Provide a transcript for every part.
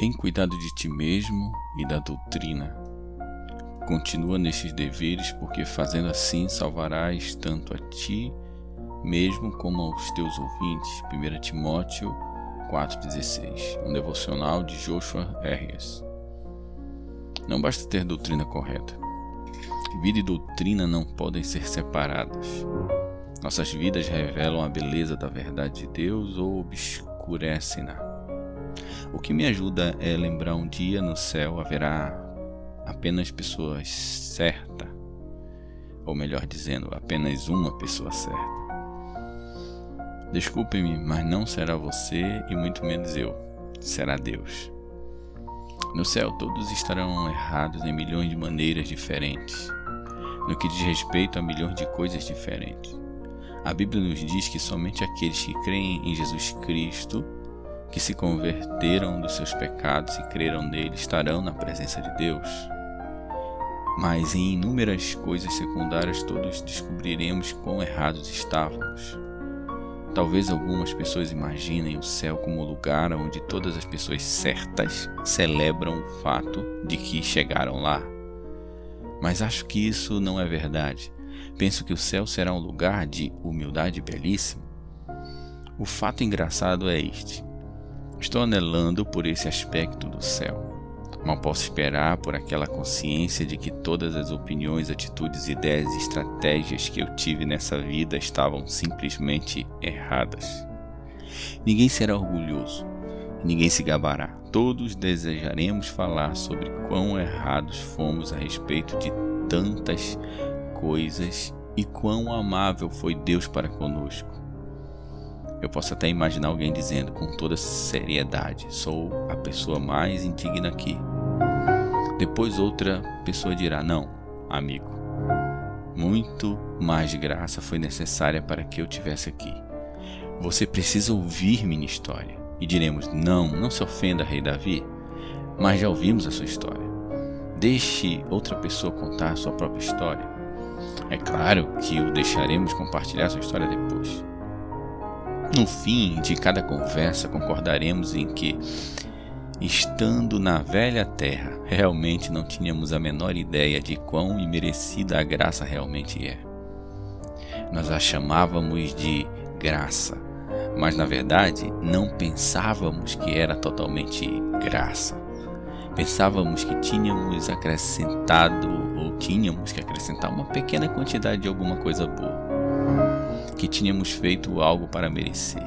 Tem cuidado de ti mesmo e da doutrina. Continua nestes deveres, porque fazendo assim salvarás tanto a ti mesmo como aos teus ouvintes. 1 Timóteo 4,16 Um devocional de Joshua R.S. Não basta ter doutrina correta. Vida e doutrina não podem ser separadas. Nossas vidas revelam a beleza da verdade de Deus ou obscurecem-na. O que me ajuda é lembrar um dia no céu haverá apenas pessoas certas, ou melhor dizendo, apenas uma pessoa certa. Desculpe-me, mas não será você e muito menos eu, será Deus. No céu todos estarão errados em milhões de maneiras diferentes, no que diz respeito a milhões de coisas diferentes. A Bíblia nos diz que somente aqueles que creem em Jesus Cristo que se converteram dos seus pecados e creram nele estarão na presença de Deus. Mas em inúmeras coisas secundárias todos descobriremos quão errados estávamos. Talvez algumas pessoas imaginem o céu como o lugar onde todas as pessoas certas celebram o fato de que chegaram lá. Mas acho que isso não é verdade. Penso que o céu será um lugar de humildade belíssimo. O fato engraçado é este: Estou anelando por esse aspecto do céu. Mal posso esperar por aquela consciência de que todas as opiniões, atitudes, ideias e estratégias que eu tive nessa vida estavam simplesmente erradas. Ninguém será orgulhoso, ninguém se gabará. Todos desejaremos falar sobre quão errados fomos a respeito de tantas coisas e quão amável foi Deus para conosco. Eu posso até imaginar alguém dizendo com toda seriedade: sou a pessoa mais indigna aqui. Depois outra pessoa dirá: não, amigo. Muito mais graça foi necessária para que eu tivesse aqui. Você precisa ouvir minha história. E diremos: não, não se ofenda, rei Davi, mas já ouvimos a sua história. Deixe outra pessoa contar a sua própria história. É claro que o deixaremos compartilhar sua história depois. No fim de cada conversa, concordaremos em que, estando na velha terra, realmente não tínhamos a menor ideia de quão imerecida a graça realmente é. Nós a chamávamos de graça, mas na verdade não pensávamos que era totalmente graça. Pensávamos que tínhamos acrescentado ou tínhamos que acrescentar uma pequena quantidade de alguma coisa boa que tínhamos feito algo para merecer.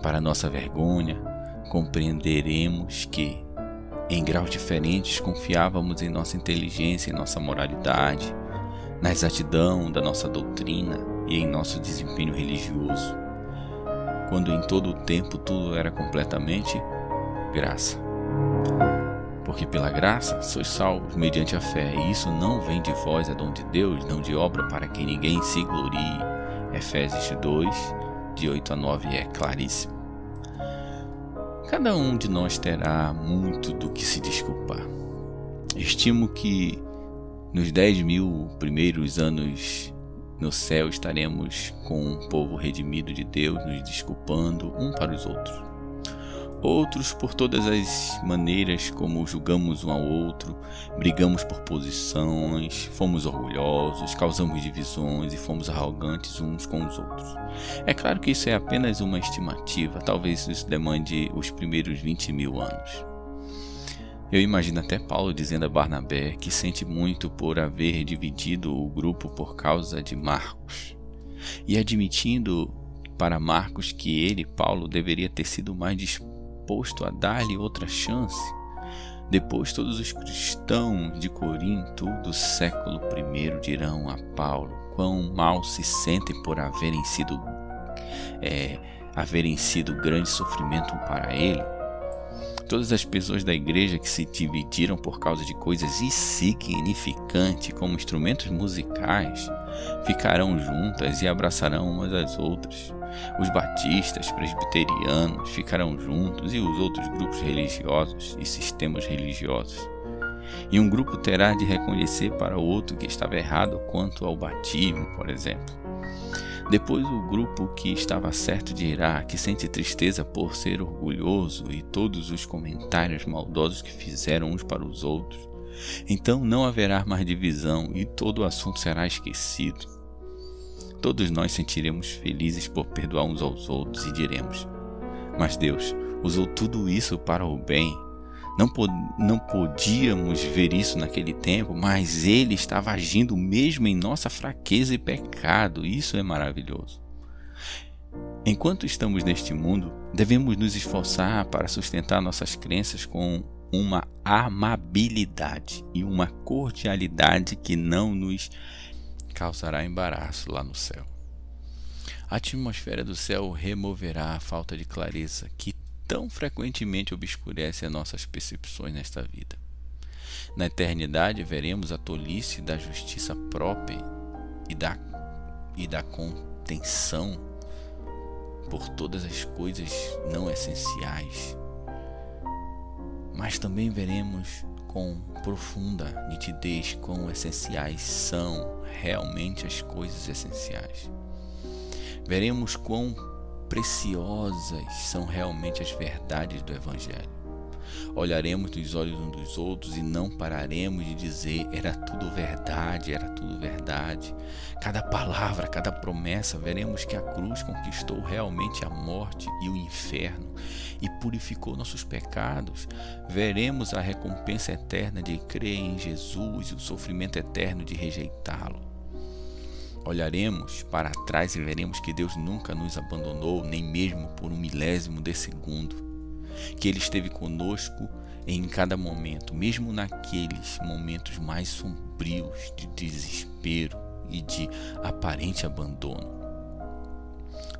Para nossa vergonha, compreenderemos que, em graus diferentes, confiávamos em nossa inteligência, em nossa moralidade, na exatidão da nossa doutrina e em nosso desempenho religioso, quando em todo o tempo tudo era completamente graça. Porque pela graça sois salvos mediante a fé, e isso não vem de vós, é dom de Deus, não de obra para que ninguém se glorie. Efésios 2, de 8 a 9 é claríssimo. Cada um de nós terá muito do que se desculpar. Estimo que nos 10 mil primeiros anos no céu estaremos com um povo redimido de Deus, nos desculpando um para os outros outros por todas as maneiras como julgamos um ao outro, brigamos por posições, fomos orgulhosos, causamos divisões e fomos arrogantes uns com os outros. É claro que isso é apenas uma estimativa, talvez isso demande os primeiros 20 mil anos. Eu imagino até Paulo dizendo a Barnabé que sente muito por haver dividido o grupo por causa de Marcos, e admitindo para Marcos que ele, Paulo, deveria ter sido mais disposto disposto a dar-lhe outra chance. Depois todos os cristãos de Corinto do século I dirão a Paulo quão mal se sentem por haverem sido é, haverem sido grande sofrimento para ele. Todas as pessoas da igreja que se dividiram por causa de coisas insignificantes, como instrumentos musicais, ficarão juntas e abraçarão umas às outras. Os batistas, presbiterianos ficarão juntos e os outros grupos religiosos e sistemas religiosos. E um grupo terá de reconhecer para o outro que estava errado quanto ao batismo, por exemplo. Depois o grupo que estava certo de irá, que sente tristeza por ser orgulhoso e todos os comentários maldosos que fizeram uns para os outros. Então não haverá mais divisão e todo o assunto será esquecido. Todos nós sentiremos felizes por perdoar uns aos outros e diremos: Mas Deus usou tudo isso para o bem não, não podíamos ver isso naquele tempo, mas Ele estava agindo mesmo em nossa fraqueza e pecado. Isso é maravilhoso. Enquanto estamos neste mundo, devemos nos esforçar para sustentar nossas crenças com uma amabilidade e uma cordialidade que não nos causará embaraço lá no céu. A atmosfera do céu removerá a falta de clareza que tão frequentemente obscurece as nossas percepções nesta vida. Na eternidade veremos a tolice da justiça própria e da, e da contenção por todas as coisas não essenciais. Mas também veremos com profunda nitidez quão essenciais são realmente as coisas essenciais. Veremos quão preciosas são realmente as verdades do Evangelho. Olharemos nos olhos uns dos outros e não pararemos de dizer: era tudo verdade, era tudo verdade. Cada palavra, cada promessa, veremos que a cruz conquistou realmente a morte e o inferno e purificou nossos pecados. Veremos a recompensa eterna de crer em Jesus e o sofrimento eterno de rejeitá-lo. Olharemos para trás e veremos que Deus nunca nos abandonou, nem mesmo por um milésimo de segundo. Que Ele esteve conosco em cada momento, mesmo naqueles momentos mais sombrios de desespero e de aparente abandono.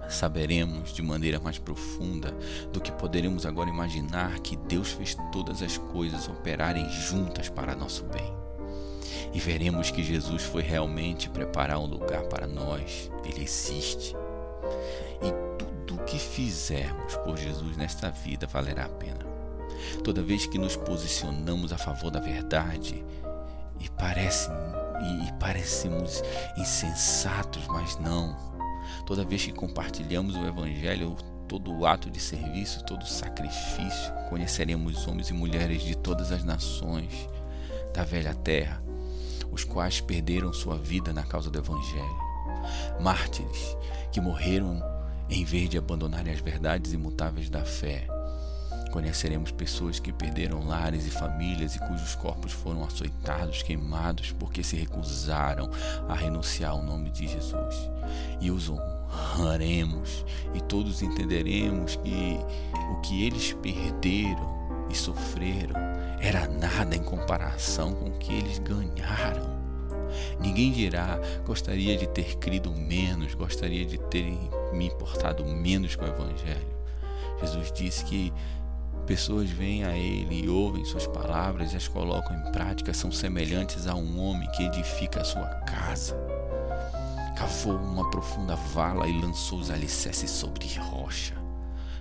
Saberemos de maneira mais profunda do que poderemos agora imaginar que Deus fez todas as coisas operarem juntas para nosso bem e veremos que Jesus foi realmente preparar um lugar para nós. Ele existe. E tudo o que fizermos por Jesus nesta vida valerá a pena. Toda vez que nos posicionamos a favor da verdade e, parece, e, e parecemos insensatos, mas não. Toda vez que compartilhamos o Evangelho, todo ato de serviço, todo sacrifício, conheceremos homens e mulheres de todas as nações da velha terra os quais perderam sua vida na causa do Evangelho. Mártires que morreram em vez de abandonarem as verdades imutáveis da fé. Conheceremos pessoas que perderam lares e famílias e cujos corpos foram açoitados, queimados, porque se recusaram a renunciar ao nome de Jesus. E os honraremos, e todos entenderemos que o que eles perderam e sofreram era nada em comparação com o que eles ganharam. Ninguém dirá, gostaria de ter crido menos, gostaria de ter me importado menos com o Evangelho. Jesus disse que pessoas vêm a Ele e ouvem Suas palavras e as colocam em prática, são semelhantes a um homem que edifica a sua casa. Cavou uma profunda vala e lançou os alicerces sobre rocha.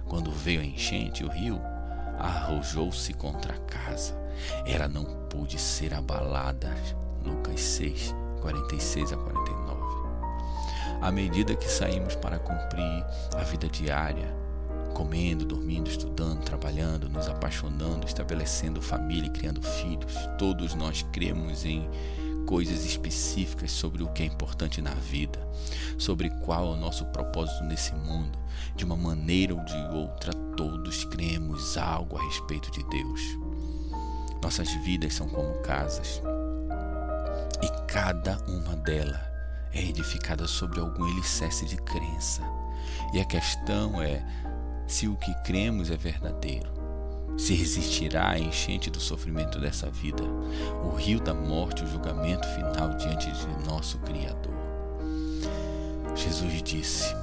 Quando veio a enchente, o rio arrojou-se contra a casa. Ela não pôde ser abalada. Lucas 6, 46 a 49. À medida que saímos para cumprir a vida diária, comendo, dormindo, estudando, trabalhando, nos apaixonando, estabelecendo família criando filhos, todos nós cremos em coisas específicas sobre o que é importante na vida, sobre qual é o nosso propósito nesse mundo. De uma maneira ou de outra, todos cremos algo a respeito de Deus. Nossas vidas são como casas e cada uma delas é edificada sobre algum alicerce de crença. E a questão é se o que cremos é verdadeiro se resistirá à enchente do sofrimento dessa vida, o rio da morte, o julgamento final diante de nosso Criador. Jesus disse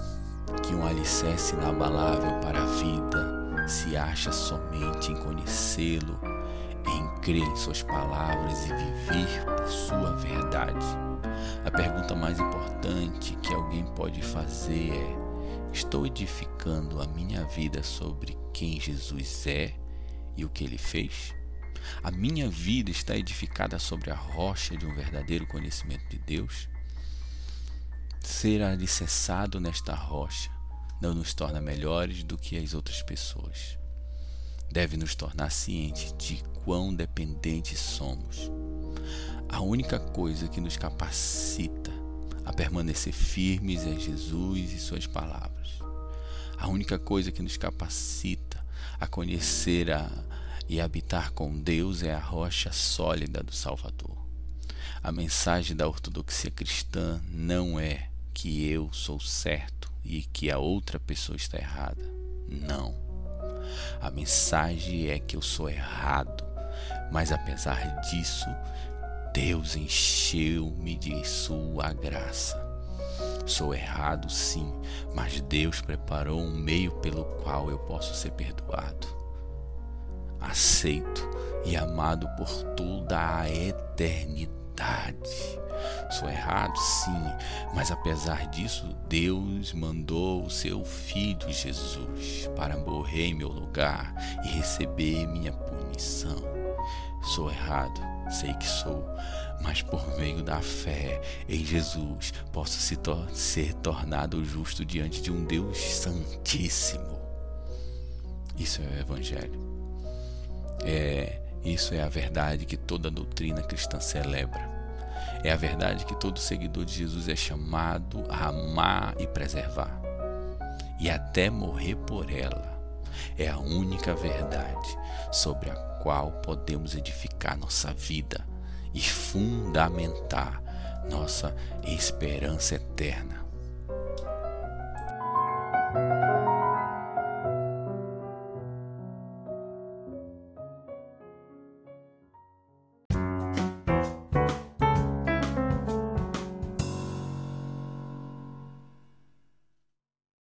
que um alicerce inabalável para a vida se acha somente em conhecê-lo, em crer em Suas palavras e viver por Sua verdade. A pergunta mais importante que alguém pode fazer é: estou edificando a minha vida sobre quem Jesus é? e o que ele fez? A minha vida está edificada sobre a rocha de um verdadeiro conhecimento de Deus? Ser alicerçado nesta rocha não nos torna melhores do que as outras pessoas. Deve nos tornar cientes de quão dependentes somos. A única coisa que nos capacita a permanecer firmes é Jesus e Suas palavras. A única coisa que nos capacita a conhecer a, e habitar com Deus é a rocha sólida do Salvador. A mensagem da ortodoxia cristã não é que eu sou certo e que a outra pessoa está errada. Não. A mensagem é que eu sou errado, mas apesar disso, Deus encheu-me de sua graça. Sou errado, sim, mas Deus preparou um meio pelo qual eu posso ser perdoado. Aceito e amado por toda a eternidade. Sou errado, sim, mas apesar disso, Deus mandou o seu Filho Jesus para morrer em meu lugar e receber minha punição. Sou errado, sei que sou, mas por meio da fé em Jesus posso se tor ser tornado justo diante de um Deus Santíssimo. Isso é o Evangelho. É, isso é a verdade que toda doutrina cristã celebra. É a verdade que todo seguidor de Jesus é chamado a amar e preservar, e até morrer por ela é a única verdade sobre a qual podemos edificar nossa vida e fundamentar nossa esperança eterna.